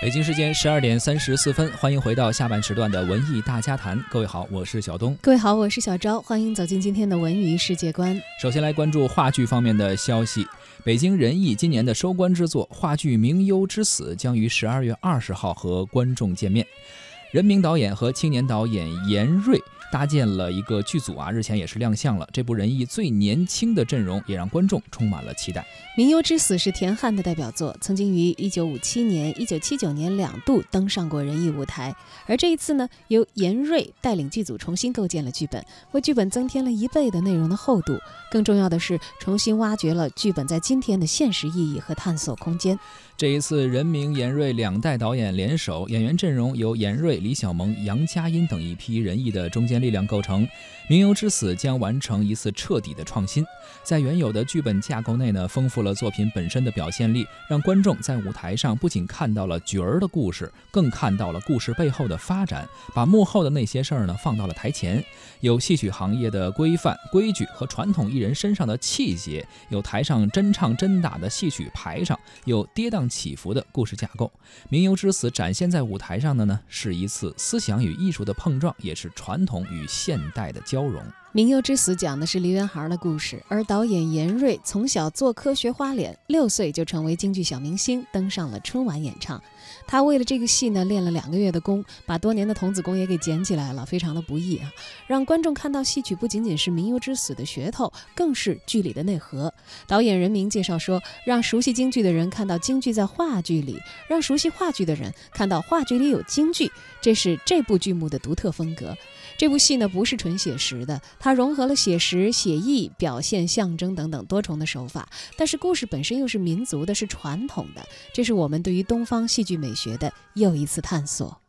北京时间十二点三十四分，欢迎回到下半时段的文艺大家谈。各位好，我是小东。各位好，我是小昭。欢迎走进今天的文娱世界观。首先来关注话剧方面的消息。北京人艺今年的收官之作话剧《名优之死》将于十二月二十号和观众见面。人民导演和青年导演严瑞。搭建了一个剧组啊，日前也是亮相了。这部人艺最年轻的阵容，也让观众充满了期待。《名优之死》是田汉的代表作，曾经于1957年、1979年两度登上过人艺舞台。而这一次呢，由严瑞带领剧组重新构建了剧本，为剧本增添了一倍的内容的厚度。更重要的是，重新挖掘了剧本在今天的现实意义和探索空间。这一次，任明、严瑞两代导演联手，演员阵容由严瑞、李小萌、杨佳音等一批仁义的中坚力量构成，《明幽之死》将完成一次彻底的创新，在原有的剧本架构内呢，丰富了作品本身的表现力，让观众在舞台上不仅看到了角儿的故事，更看到了故事背后的发展，把幕后的那些事儿呢放到了台前，有戏曲行业的规范、规矩和传统艺人身上的气节，有台上真唱真打的戏曲排场，有跌宕。起伏的故事架构，《名优之死》展现在舞台上的呢，是一次思想与艺术的碰撞，也是传统与现代的交融。《明优之死》讲的是梨园孩的故事，而导演严瑞从小做科学花脸，六岁就成为京剧小明星，登上了春晚演唱。他为了这个戏呢，练了两个月的功，把多年的童子功也给捡起来了，非常的不易啊！让观众看到戏曲不仅仅是《明优之死》的噱头，更是剧里的内核。导演任明介绍说，让熟悉京剧的人看到京剧在话剧里，让熟悉话剧的人看到话剧里有京剧，这是这部剧目的独特风格。这部戏呢，不是纯写实的，它融合了写实、写意、表现、象征等等多重的手法，但是故事本身又是民族的，是传统的，这是我们对于东方戏剧美学的又一次探索。